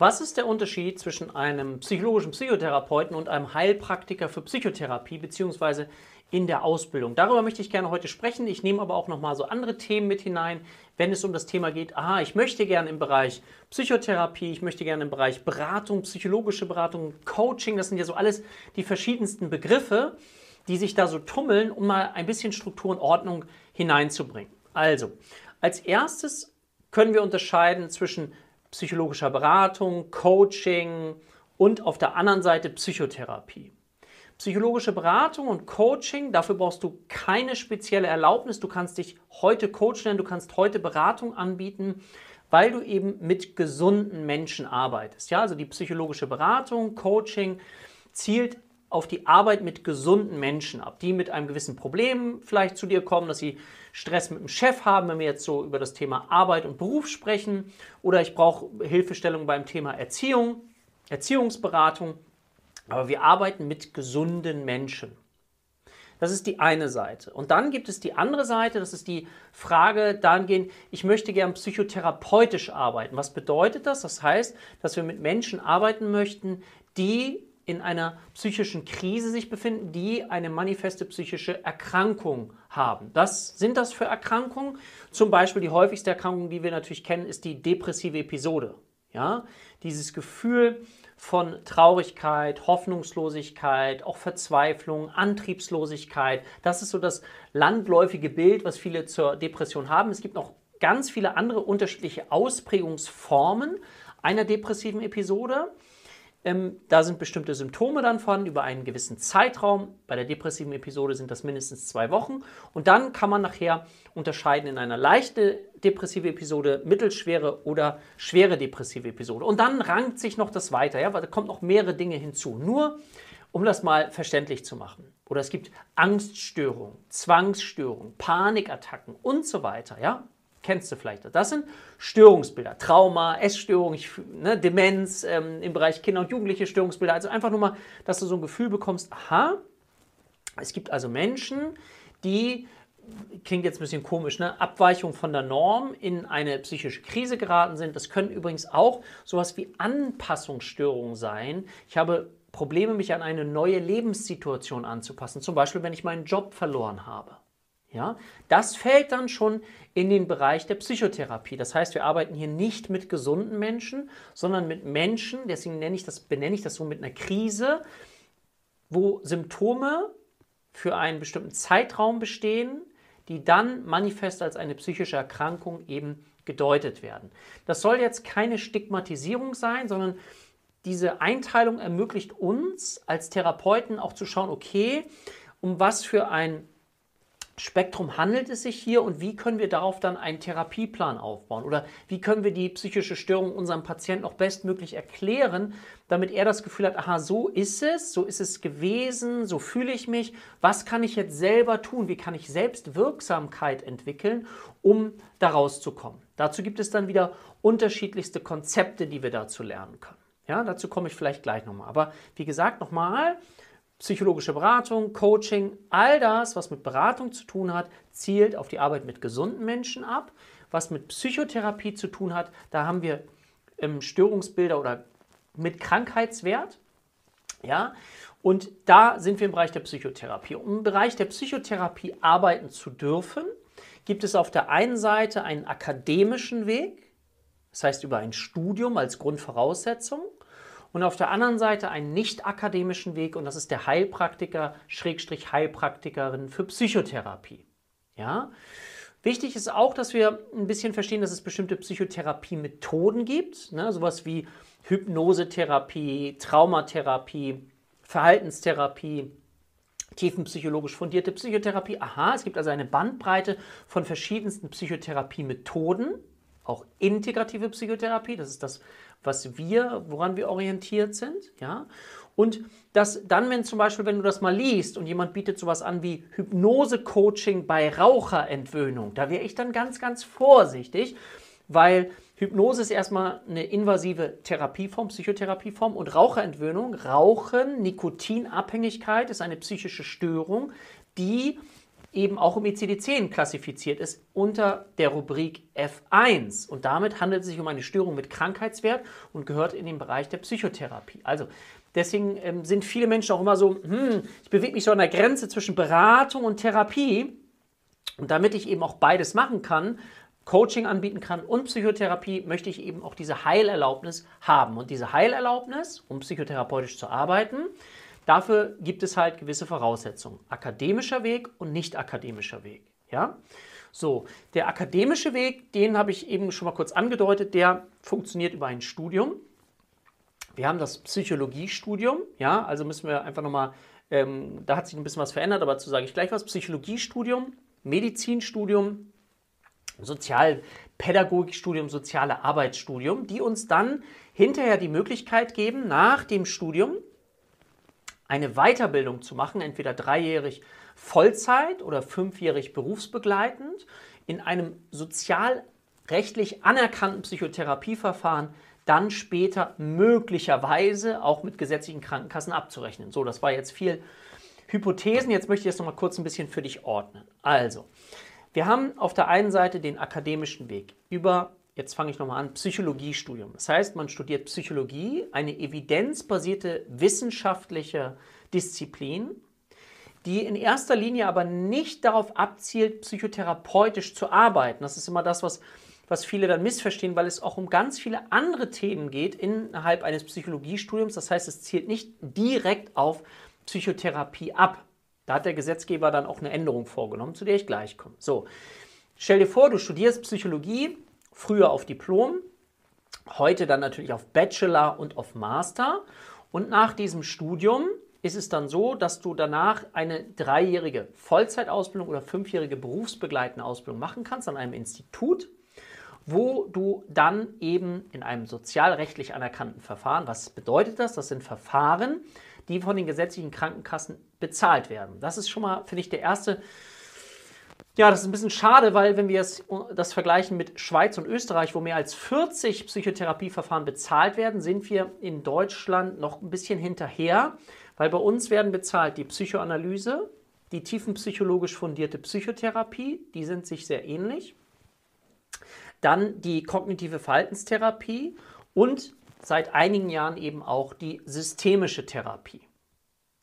Was ist der Unterschied zwischen einem psychologischen Psychotherapeuten und einem Heilpraktiker für Psychotherapie beziehungsweise in der Ausbildung? Darüber möchte ich gerne heute sprechen. Ich nehme aber auch noch mal so andere Themen mit hinein, wenn es um das Thema geht. Aha, ich möchte gerne im Bereich Psychotherapie, ich möchte gerne im Bereich Beratung, psychologische Beratung, Coaching. Das sind ja so alles die verschiedensten Begriffe, die sich da so tummeln, um mal ein bisschen Struktur und Ordnung hineinzubringen. Also, als erstes können wir unterscheiden zwischen psychologischer Beratung, Coaching und auf der anderen Seite Psychotherapie. Psychologische Beratung und Coaching, dafür brauchst du keine spezielle Erlaubnis. Du kannst dich heute Coach nennen, du kannst heute Beratung anbieten, weil du eben mit gesunden Menschen arbeitest. Ja, also die psychologische Beratung, Coaching zielt auf die Arbeit mit gesunden Menschen ab, die mit einem gewissen Problem vielleicht zu dir kommen, dass sie Stress mit dem Chef haben, wenn wir jetzt so über das Thema Arbeit und Beruf sprechen, oder ich brauche Hilfestellung beim Thema Erziehung, Erziehungsberatung. Aber wir arbeiten mit gesunden Menschen. Das ist die eine Seite. Und dann gibt es die andere Seite, das ist die Frage dahingehend, ich möchte gern psychotherapeutisch arbeiten. Was bedeutet das? Das heißt, dass wir mit Menschen arbeiten möchten, die in einer psychischen Krise sich befinden, die eine manifeste psychische Erkrankung haben. Was sind das für Erkrankungen? Zum Beispiel die häufigste Erkrankung, die wir natürlich kennen, ist die depressive Episode. Ja? Dieses Gefühl von Traurigkeit, Hoffnungslosigkeit, auch Verzweiflung, Antriebslosigkeit. Das ist so das landläufige Bild, was viele zur Depression haben. Es gibt noch ganz viele andere unterschiedliche Ausprägungsformen einer depressiven Episode. Ähm, da sind bestimmte Symptome dann vorhanden über einen gewissen Zeitraum. Bei der depressiven Episode sind das mindestens zwei Wochen. Und dann kann man nachher unterscheiden in einer leichte depressive Episode, mittelschwere oder schwere depressive Episode. Und dann rankt sich noch das weiter, ja, weil da kommt noch mehrere Dinge hinzu. Nur um das mal verständlich zu machen. Oder es gibt Angststörungen, Zwangsstörungen, Panikattacken und so weiter, ja kennst du vielleicht. Das sind Störungsbilder, Trauma, Essstörung, ne, Demenz ähm, im Bereich Kinder und Jugendliche Störungsbilder. Also einfach nur mal, dass du so ein Gefühl bekommst, aha, es gibt also Menschen, die, klingt jetzt ein bisschen komisch, ne, Abweichung von der Norm in eine psychische Krise geraten sind. Das können übrigens auch sowas wie Anpassungsstörungen sein. Ich habe Probleme, mich an eine neue Lebenssituation anzupassen. Zum Beispiel, wenn ich meinen Job verloren habe. Ja, das fällt dann schon in den Bereich der Psychotherapie. Das heißt, wir arbeiten hier nicht mit gesunden Menschen, sondern mit Menschen, deswegen nenne ich das, benenne ich das so mit einer Krise, wo Symptome für einen bestimmten Zeitraum bestehen, die dann manifest als eine psychische Erkrankung eben gedeutet werden. Das soll jetzt keine Stigmatisierung sein, sondern diese Einteilung ermöglicht uns als Therapeuten auch zu schauen, okay, um was für ein Spektrum handelt es sich hier und wie können wir darauf dann einen Therapieplan aufbauen? Oder wie können wir die psychische Störung unserem Patienten auch bestmöglich erklären, damit er das Gefühl hat, aha, so ist es, so ist es gewesen, so fühle ich mich. Was kann ich jetzt selber tun? Wie kann ich selbst Wirksamkeit entwickeln, um daraus zu kommen? Dazu gibt es dann wieder unterschiedlichste Konzepte, die wir dazu lernen können. Ja, dazu komme ich vielleicht gleich nochmal. Aber wie gesagt, nochmal, psychologische Beratung, Coaching, all das, was mit Beratung zu tun hat, zielt auf die Arbeit mit gesunden Menschen ab. Was mit Psychotherapie zu tun hat, da haben wir ähm, Störungsbilder oder mit Krankheitswert. Ja, und da sind wir im Bereich der Psychotherapie. Um im Bereich der Psychotherapie arbeiten zu dürfen, gibt es auf der einen Seite einen akademischen Weg, das heißt über ein Studium als Grundvoraussetzung und auf der anderen Seite einen nicht akademischen Weg und das ist der Heilpraktiker, Schrägstrich Heilpraktikerin für Psychotherapie. Ja? Wichtig ist auch, dass wir ein bisschen verstehen, dass es bestimmte Psychotherapie-Methoden gibt, ne? sowas wie Hypnosetherapie, Traumatherapie, Verhaltenstherapie, tiefenpsychologisch fundierte Psychotherapie. Aha, es gibt also eine Bandbreite von verschiedensten Psychotherapie-Methoden, auch integrative Psychotherapie, das ist das, was wir, woran wir orientiert sind, ja. Und das dann, wenn zum Beispiel, wenn du das mal liest und jemand bietet sowas an wie Hypnose-Coaching bei Raucherentwöhnung, da wäre ich dann ganz, ganz vorsichtig, weil Hypnose ist erstmal eine invasive Therapieform, Psychotherapieform und Raucherentwöhnung, Rauchen, Nikotinabhängigkeit ist eine psychische Störung, die eben auch im ICD-10 klassifiziert ist unter der Rubrik F1. Und damit handelt es sich um eine Störung mit Krankheitswert und gehört in den Bereich der Psychotherapie. Also deswegen ähm, sind viele Menschen auch immer so, hm, ich bewege mich so an der Grenze zwischen Beratung und Therapie. Und damit ich eben auch beides machen kann, Coaching anbieten kann und Psychotherapie, möchte ich eben auch diese Heilerlaubnis haben. Und diese Heilerlaubnis, um psychotherapeutisch zu arbeiten, dafür gibt es halt gewisse Voraussetzungen. Akademischer Weg und nicht akademischer Weg. Ja? So, der akademische Weg, den habe ich eben schon mal kurz angedeutet, der funktioniert über ein Studium. Wir haben das Psychologiestudium, ja, also müssen wir einfach nochmal, ähm, da hat sich ein bisschen was verändert, aber dazu sage ich gleich was. Psychologiestudium, Medizinstudium, Sozialpädagogikstudium, soziale Arbeitsstudium, die uns dann hinterher die Möglichkeit geben, nach dem Studium eine Weiterbildung zu machen, entweder dreijährig Vollzeit oder fünfjährig berufsbegleitend, in einem sozialrechtlich anerkannten Psychotherapieverfahren dann später möglicherweise auch mit gesetzlichen Krankenkassen abzurechnen. So, das war jetzt viel Hypothesen. Jetzt möchte ich das nochmal kurz ein bisschen für dich ordnen. Also, wir haben auf der einen Seite den akademischen Weg über, jetzt fange ich nochmal an, Psychologiestudium. Das heißt, man studiert Psychologie, eine evidenzbasierte wissenschaftliche Disziplin, die in erster Linie aber nicht darauf abzielt, psychotherapeutisch zu arbeiten. Das ist immer das, was, was viele dann missverstehen, weil es auch um ganz viele andere Themen geht innerhalb eines Psychologiestudiums. Das heißt, es zielt nicht direkt auf Psychotherapie ab. Da hat der Gesetzgeber dann auch eine Änderung vorgenommen, zu der ich gleich komme. So, stell dir vor, du studierst Psychologie, früher auf Diplom, heute dann natürlich auf Bachelor und auf Master. Und nach diesem Studium ist es dann so, dass du danach eine dreijährige Vollzeitausbildung oder fünfjährige berufsbegleitende Ausbildung machen kannst an einem Institut, wo du dann eben in einem sozialrechtlich anerkannten Verfahren, was bedeutet das? Das sind Verfahren, die von den gesetzlichen Krankenkassen bezahlt werden. Das ist schon mal, finde ich, der erste. Ja, das ist ein bisschen schade, weil wenn wir jetzt das vergleichen mit Schweiz und Österreich, wo mehr als 40 Psychotherapieverfahren bezahlt werden, sind wir in Deutschland noch ein bisschen hinterher, weil bei uns werden bezahlt die Psychoanalyse, die tiefenpsychologisch fundierte Psychotherapie, die sind sich sehr ähnlich, dann die kognitive Verhaltenstherapie und seit einigen Jahren eben auch die systemische Therapie.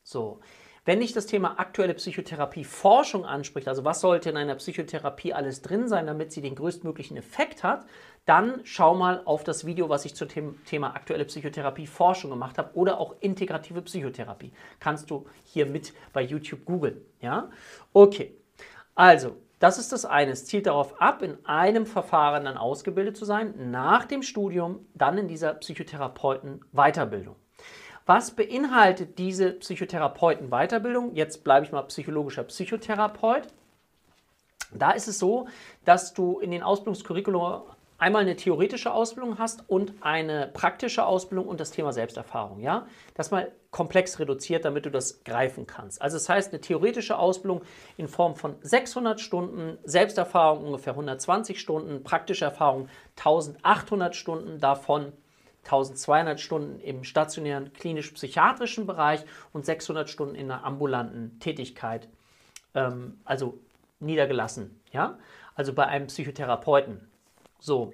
So, wenn dich das Thema aktuelle Psychotherapie Forschung anspricht, also was sollte in einer Psychotherapie alles drin sein, damit sie den größtmöglichen Effekt hat, dann schau mal auf das Video, was ich zum Thema aktuelle Psychotherapie Forschung gemacht habe oder auch integrative Psychotherapie. Kannst du hier mit bei YouTube googeln. Ja? Okay, also das ist das eine. Es zielt darauf ab, in einem Verfahren dann ausgebildet zu sein, nach dem Studium dann in dieser Psychotherapeuten-Weiterbildung. Was beinhaltet diese Psychotherapeuten-Weiterbildung? Jetzt bleibe ich mal psychologischer Psychotherapeut. Da ist es so, dass du in den Ausbildungskurriculum einmal eine theoretische Ausbildung hast und eine praktische Ausbildung und das Thema Selbsterfahrung. Ja? Das mal komplex reduziert, damit du das greifen kannst. Also das heißt, eine theoretische Ausbildung in Form von 600 Stunden, Selbsterfahrung ungefähr 120 Stunden, praktische Erfahrung 1800 Stunden, davon 1200 Stunden im stationären klinisch-psychiatrischen Bereich und 600 Stunden in der ambulanten Tätigkeit, ähm, also niedergelassen, ja, also bei einem Psychotherapeuten. So.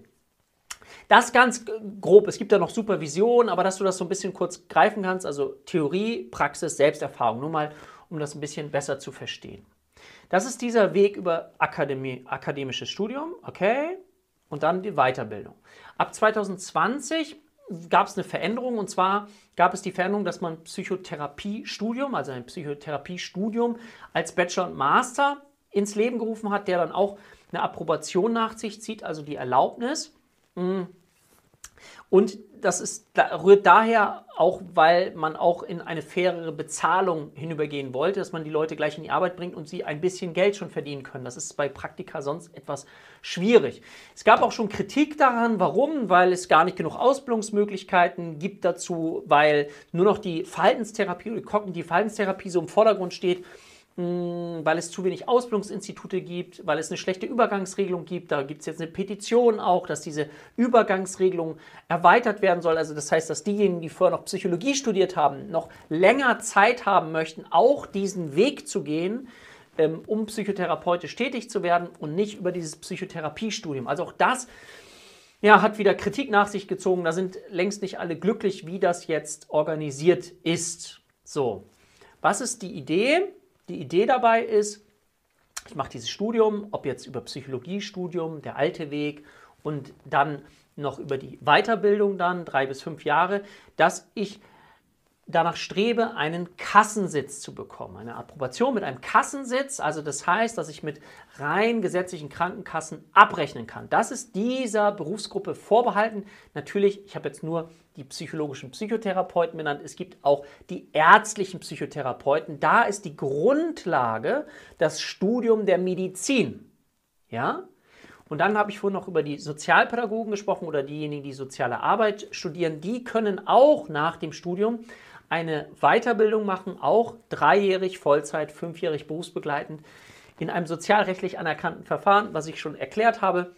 Das ganz grob. Es gibt da noch Supervision, aber dass du das so ein bisschen kurz greifen kannst, also Theorie, Praxis, Selbsterfahrung, nur mal, um das ein bisschen besser zu verstehen. Das ist dieser Weg über Akademie, akademisches Studium, okay, und dann die Weiterbildung. Ab 2020 gab es eine Veränderung und zwar gab es die Veränderung, dass man Psychotherapiestudium, also ein Psychotherapiestudium als Bachelor und Master ins Leben gerufen hat, der dann auch eine Approbation nach sich zieht, also die Erlaubnis. Und das ist, rührt daher auch, weil man auch in eine fairere Bezahlung hinübergehen wollte, dass man die Leute gleich in die Arbeit bringt und sie ein bisschen Geld schon verdienen können. Das ist bei Praktika sonst etwas schwierig. Es gab auch schon Kritik daran, warum? Weil es gar nicht genug Ausbildungsmöglichkeiten gibt dazu, weil nur noch die Verhaltenstherapie oder die Verhaltenstherapie so im Vordergrund steht weil es zu wenig Ausbildungsinstitute gibt, weil es eine schlechte Übergangsregelung gibt. Da gibt es jetzt eine Petition auch, dass diese Übergangsregelung erweitert werden soll. Also das heißt, dass diejenigen, die vorher noch Psychologie studiert haben, noch länger Zeit haben möchten, auch diesen Weg zu gehen, ähm, um psychotherapeutisch tätig zu werden und nicht über dieses Psychotherapiestudium. Also auch das ja, hat wieder Kritik nach sich gezogen. Da sind längst nicht alle glücklich, wie das jetzt organisiert ist. So, was ist die Idee? Die Idee dabei ist, ich mache dieses Studium, ob jetzt über Psychologiestudium, der alte Weg und dann noch über die Weiterbildung dann, drei bis fünf Jahre, dass ich danach strebe, einen Kassensitz zu bekommen. Eine Approbation mit einem Kassensitz, also das heißt, dass ich mit rein gesetzlichen Krankenkassen abrechnen kann. Das ist dieser Berufsgruppe vorbehalten. Natürlich, ich habe jetzt nur die psychologischen Psychotherapeuten benannt. Es gibt auch die ärztlichen Psychotherapeuten. Da ist die Grundlage das Studium der Medizin. Ja? Und dann habe ich vorhin noch über die Sozialpädagogen gesprochen oder diejenigen, die soziale Arbeit studieren. Die können auch nach dem Studium eine Weiterbildung machen, auch dreijährig, Vollzeit, fünfjährig berufsbegleitend, in einem sozialrechtlich anerkannten Verfahren, was ich schon erklärt habe.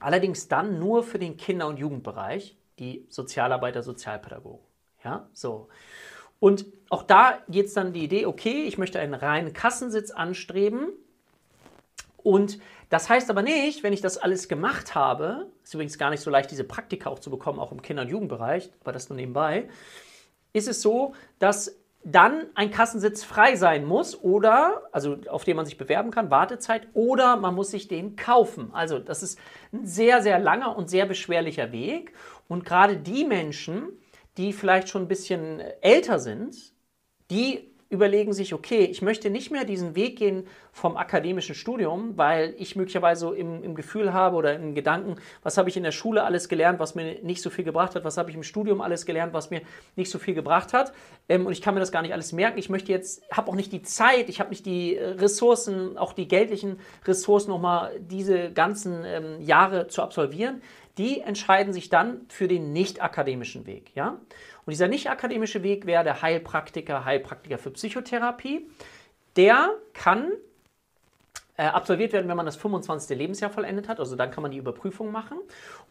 Allerdings dann nur für den Kinder- und Jugendbereich, die Sozialarbeiter, Sozialpädagogen. Ja, so. Und auch da geht es dann die Idee, okay, ich möchte einen reinen Kassensitz anstreben. Und das heißt aber nicht, wenn ich das alles gemacht habe, ist übrigens gar nicht so leicht, diese Praktika auch zu bekommen, auch im Kinder- und Jugendbereich, aber das nur nebenbei, ist es so, dass dann ein Kassensitz frei sein muss oder, also auf den man sich bewerben kann, Wartezeit, oder man muss sich den kaufen. Also das ist ein sehr, sehr langer und sehr beschwerlicher Weg. Und gerade die Menschen, die vielleicht schon ein bisschen älter sind, die überlegen sich, okay, ich möchte nicht mehr diesen Weg gehen vom akademischen Studium, weil ich möglicherweise im, im Gefühl habe oder im Gedanken, was habe ich in der Schule alles gelernt, was mir nicht so viel gebracht hat, was habe ich im Studium alles gelernt, was mir nicht so viel gebracht hat. Ähm, und ich kann mir das gar nicht alles merken. Ich möchte jetzt, habe auch nicht die Zeit, ich habe nicht die äh, Ressourcen, auch die geldlichen Ressourcen, nochmal diese ganzen ähm, Jahre zu absolvieren. Die entscheiden sich dann für den nicht akademischen Weg. Ja? Und dieser nicht akademische Weg wäre der Heilpraktiker, Heilpraktiker für Psychotherapie. Der kann äh, absolviert werden, wenn man das 25. Lebensjahr vollendet hat. Also dann kann man die Überprüfung machen.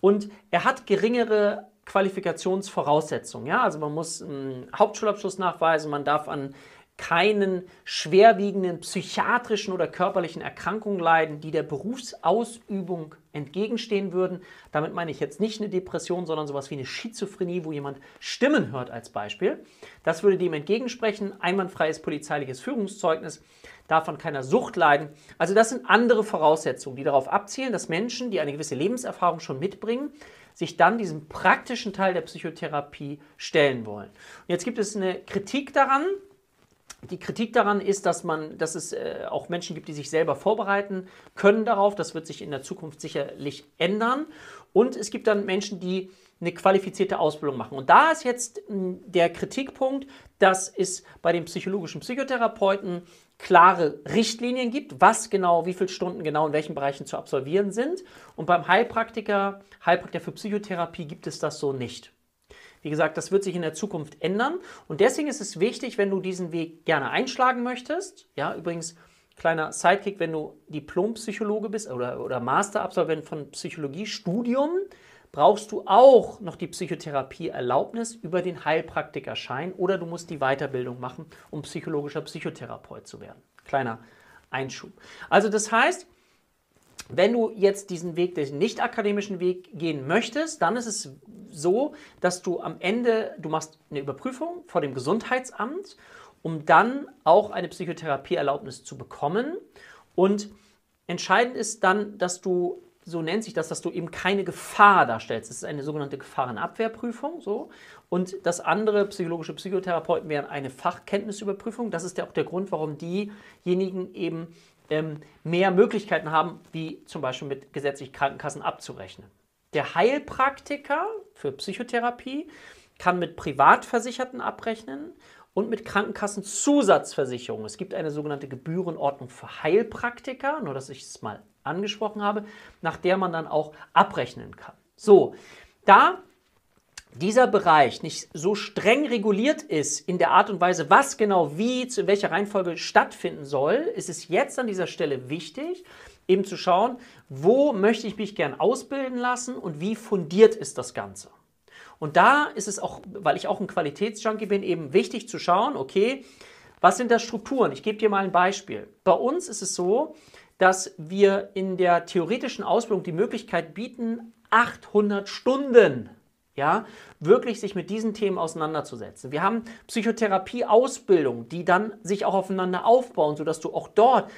Und er hat geringere Qualifikationsvoraussetzungen. Ja? Also man muss einen Hauptschulabschluss nachweisen, man darf an keinen schwerwiegenden psychiatrischen oder körperlichen Erkrankungen leiden, die der Berufsausübung entgegenstehen würden. Damit meine ich jetzt nicht eine Depression, sondern sowas wie eine Schizophrenie, wo jemand Stimmen hört als Beispiel. Das würde dem entgegensprechen. Einwandfreies polizeiliches Führungszeugnis, davon keiner Sucht leiden. Also das sind andere Voraussetzungen, die darauf abzielen, dass Menschen, die eine gewisse Lebenserfahrung schon mitbringen, sich dann diesem praktischen Teil der Psychotherapie stellen wollen. Und jetzt gibt es eine Kritik daran, die Kritik daran ist, dass, man, dass es äh, auch Menschen gibt, die sich selber vorbereiten können darauf. Das wird sich in der Zukunft sicherlich ändern. Und es gibt dann Menschen, die eine qualifizierte Ausbildung machen. Und da ist jetzt mh, der Kritikpunkt, dass es bei den psychologischen Psychotherapeuten klare Richtlinien gibt, was genau, wie viele Stunden genau in welchen Bereichen zu absolvieren sind. Und beim Heilpraktiker, Heilpraktiker für Psychotherapie gibt es das so nicht. Wie gesagt, das wird sich in der Zukunft ändern und deswegen ist es wichtig, wenn du diesen Weg gerne einschlagen möchtest. Ja, übrigens, kleiner Sidekick, wenn du Diplompsychologe bist oder, oder Masterabsolvent von Psychologiestudium, brauchst du auch noch die Psychotherapieerlaubnis über den Heilpraktikerschein oder du musst die Weiterbildung machen, um psychologischer Psychotherapeut zu werden. Kleiner Einschub. Also das heißt, wenn du jetzt diesen Weg, den nicht akademischen Weg gehen möchtest, dann ist es so, dass du am Ende, du machst eine Überprüfung vor dem Gesundheitsamt, um dann auch eine Psychotherapieerlaubnis zu bekommen. Und entscheidend ist dann, dass du, so nennt sich das, dass du eben keine Gefahr darstellst. Das ist eine sogenannte Gefahrenabwehrprüfung. So. Und das andere, psychologische Psychotherapeuten, wären eine Fachkenntnisüberprüfung. Das ist ja auch der Grund, warum diejenigen eben ähm, mehr Möglichkeiten haben, wie zum Beispiel mit gesetzlichen Krankenkassen abzurechnen. Der Heilpraktiker für Psychotherapie kann mit Privatversicherten abrechnen und mit Krankenkassenzusatzversicherungen. Es gibt eine sogenannte Gebührenordnung für Heilpraktiker, nur dass ich es mal angesprochen habe, nach der man dann auch abrechnen kann. So, da dieser Bereich nicht so streng reguliert ist in der Art und Weise, was genau wie, zu welcher Reihenfolge stattfinden soll, ist es jetzt an dieser Stelle wichtig, eben zu schauen, wo möchte ich mich gern ausbilden lassen und wie fundiert ist das Ganze. Und da ist es auch, weil ich auch ein Qualitätsjunkie bin, eben wichtig zu schauen, okay, Was sind das Strukturen? Ich gebe dir mal ein Beispiel. Bei uns ist es so, dass wir in der theoretischen Ausbildung die Möglichkeit bieten, 800 Stunden ja, wirklich sich mit diesen Themen auseinanderzusetzen. Wir haben Psychotherapie-Ausbildung, die dann sich auch aufeinander aufbauen, sodass du auch dort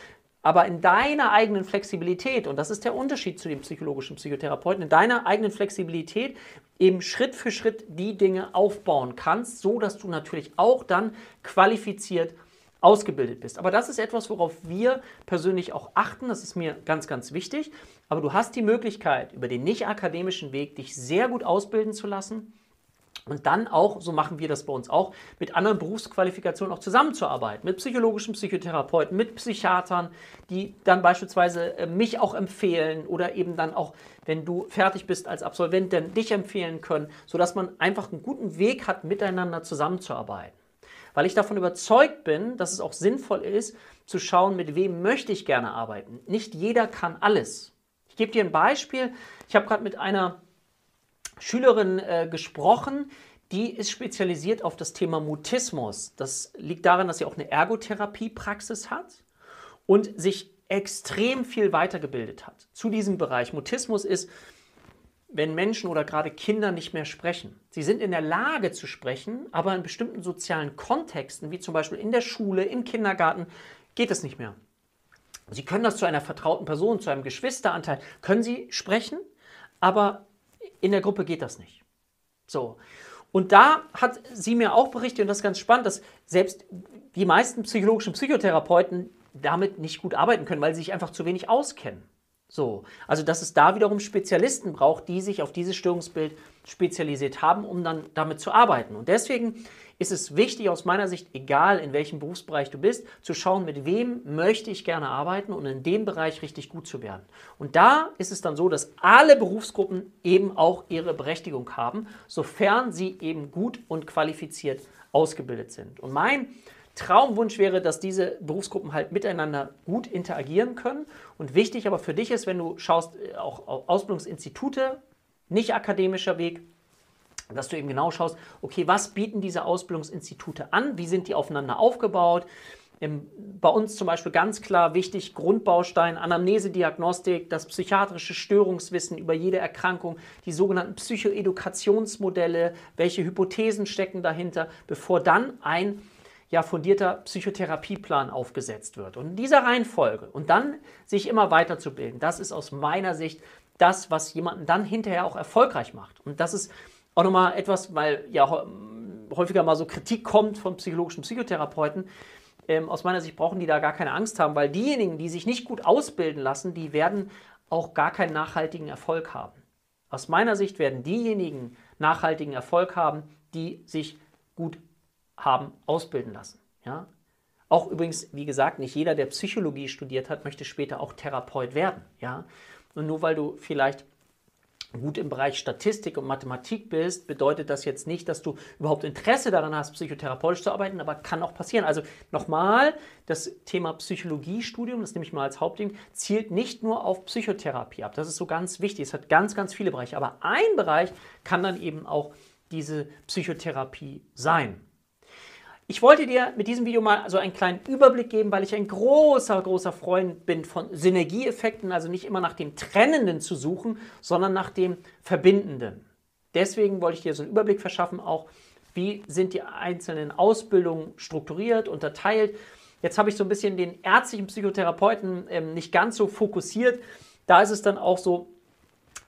aber in deiner eigenen Flexibilität, und das ist der Unterschied zu dem psychologischen Psychotherapeuten, in deiner eigenen Flexibilität eben Schritt für Schritt die Dinge aufbauen kannst, so dass du natürlich auch dann qualifiziert ausgebildet bist. Aber das ist etwas, worauf wir persönlich auch achten. Das ist mir ganz, ganz wichtig. Aber du hast die Möglichkeit, über den nicht akademischen Weg dich sehr gut ausbilden zu lassen. Und dann auch, so machen wir das bei uns auch, mit anderen Berufsqualifikationen auch zusammenzuarbeiten, mit psychologischen Psychotherapeuten, mit Psychiatern, die dann beispielsweise äh, mich auch empfehlen oder eben dann auch, wenn du fertig bist als Absolvent, dann dich empfehlen können, sodass man einfach einen guten Weg hat, miteinander zusammenzuarbeiten weil ich davon überzeugt bin, dass es auch sinnvoll ist, zu schauen, mit wem möchte ich gerne arbeiten. Nicht jeder kann alles. Ich gebe dir ein Beispiel. Ich habe gerade mit einer Schülerin äh, gesprochen, die ist spezialisiert auf das Thema Mutismus. Das liegt daran, dass sie auch eine Ergotherapiepraxis hat und sich extrem viel weitergebildet hat zu diesem Bereich. Mutismus ist wenn Menschen oder gerade Kinder nicht mehr sprechen. Sie sind in der Lage zu sprechen, aber in bestimmten sozialen Kontexten, wie zum Beispiel in der Schule, im Kindergarten, geht es nicht mehr. Sie können das zu einer vertrauten Person, zu einem Geschwisteranteil, können Sie sprechen, aber in der Gruppe geht das nicht. So. Und da hat sie mir auch berichtet, und das ist ganz spannend, dass selbst die meisten psychologischen Psychotherapeuten damit nicht gut arbeiten können, weil sie sich einfach zu wenig auskennen. So, also dass es da wiederum Spezialisten braucht, die sich auf dieses Störungsbild spezialisiert haben, um dann damit zu arbeiten. Und deswegen ist es wichtig aus meiner Sicht, egal in welchem Berufsbereich du bist, zu schauen, mit wem möchte ich gerne arbeiten und in dem Bereich richtig gut zu werden. Und da ist es dann so, dass alle Berufsgruppen eben auch ihre Berechtigung haben, sofern sie eben gut und qualifiziert ausgebildet sind. Und mein Traumwunsch wäre, dass diese Berufsgruppen halt miteinander gut interagieren können. Und wichtig aber für dich ist, wenn du schaust, äh, auch Ausbildungsinstitute, nicht akademischer Weg, dass du eben genau schaust, okay, was bieten diese Ausbildungsinstitute an? Wie sind die aufeinander aufgebaut? bei uns zum Beispiel ganz klar wichtig, Grundbaustein, Anamnesediagnostik, das psychiatrische Störungswissen über jede Erkrankung, die sogenannten Psychoedukationsmodelle, welche Hypothesen stecken dahinter, bevor dann ein ja, fundierter Psychotherapieplan aufgesetzt wird. Und in dieser Reihenfolge und dann sich immer weiterzubilden, das ist aus meiner Sicht das, was jemanden dann hinterher auch erfolgreich macht. Und das ist auch nochmal etwas, weil ja häufiger mal so Kritik kommt von psychologischen Psychotherapeuten. Ähm, aus meiner Sicht brauchen die da gar keine Angst haben, weil diejenigen, die sich nicht gut ausbilden lassen, die werden auch gar keinen nachhaltigen Erfolg haben. Aus meiner Sicht werden diejenigen nachhaltigen Erfolg haben, die sich gut haben ausbilden lassen. Ja? Auch übrigens, wie gesagt, nicht jeder, der Psychologie studiert hat, möchte später auch Therapeut werden. Ja? Und nur weil du vielleicht gut im Bereich Statistik und Mathematik bist, bedeutet das jetzt nicht, dass du überhaupt Interesse daran hast, psychotherapeutisch zu arbeiten, aber kann auch passieren. Also nochmal, das Thema Psychologiestudium, das nehme ich mal als Hauptding, zielt nicht nur auf Psychotherapie ab. Das ist so ganz wichtig. Es hat ganz, ganz viele Bereiche. Aber ein Bereich kann dann eben auch diese Psychotherapie sein. Ich wollte dir mit diesem Video mal so einen kleinen Überblick geben, weil ich ein großer, großer Freund bin von Synergieeffekten, also nicht immer nach dem Trennenden zu suchen, sondern nach dem Verbindenden. Deswegen wollte ich dir so einen Überblick verschaffen, auch wie sind die einzelnen Ausbildungen strukturiert, unterteilt. Jetzt habe ich so ein bisschen den ärztlichen Psychotherapeuten ähm, nicht ganz so fokussiert. Da ist es dann auch so,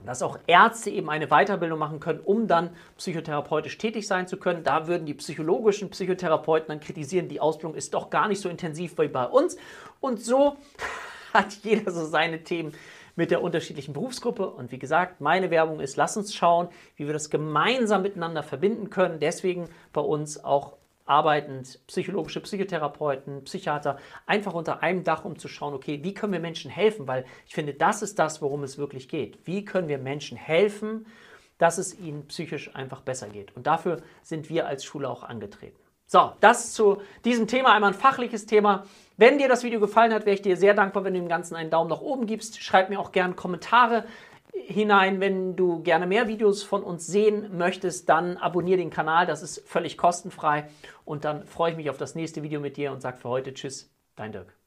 dass auch Ärzte eben eine Weiterbildung machen können, um dann psychotherapeutisch tätig sein zu können. Da würden die psychologischen Psychotherapeuten dann kritisieren, die Ausbildung ist doch gar nicht so intensiv wie bei uns. Und so hat jeder so seine Themen mit der unterschiedlichen Berufsgruppe. Und wie gesagt, meine Werbung ist, lass uns schauen, wie wir das gemeinsam miteinander verbinden können. Deswegen bei uns auch arbeitend, psychologische Psychotherapeuten, Psychiater, einfach unter einem Dach, um zu schauen, okay, wie können wir Menschen helfen? Weil ich finde, das ist das, worum es wirklich geht. Wie können wir Menschen helfen, dass es ihnen psychisch einfach besser geht? Und dafür sind wir als Schule auch angetreten. So, das zu diesem Thema, einmal ein fachliches Thema. Wenn dir das Video gefallen hat, wäre ich dir sehr dankbar, wenn du dem Ganzen einen Daumen nach oben gibst. Schreib mir auch gerne Kommentare hinein. Wenn du gerne mehr Videos von uns sehen möchtest, dann abonniere den Kanal. Das ist völlig kostenfrei. Und dann freue ich mich auf das nächste Video mit dir und sage für heute Tschüss, dein Dirk.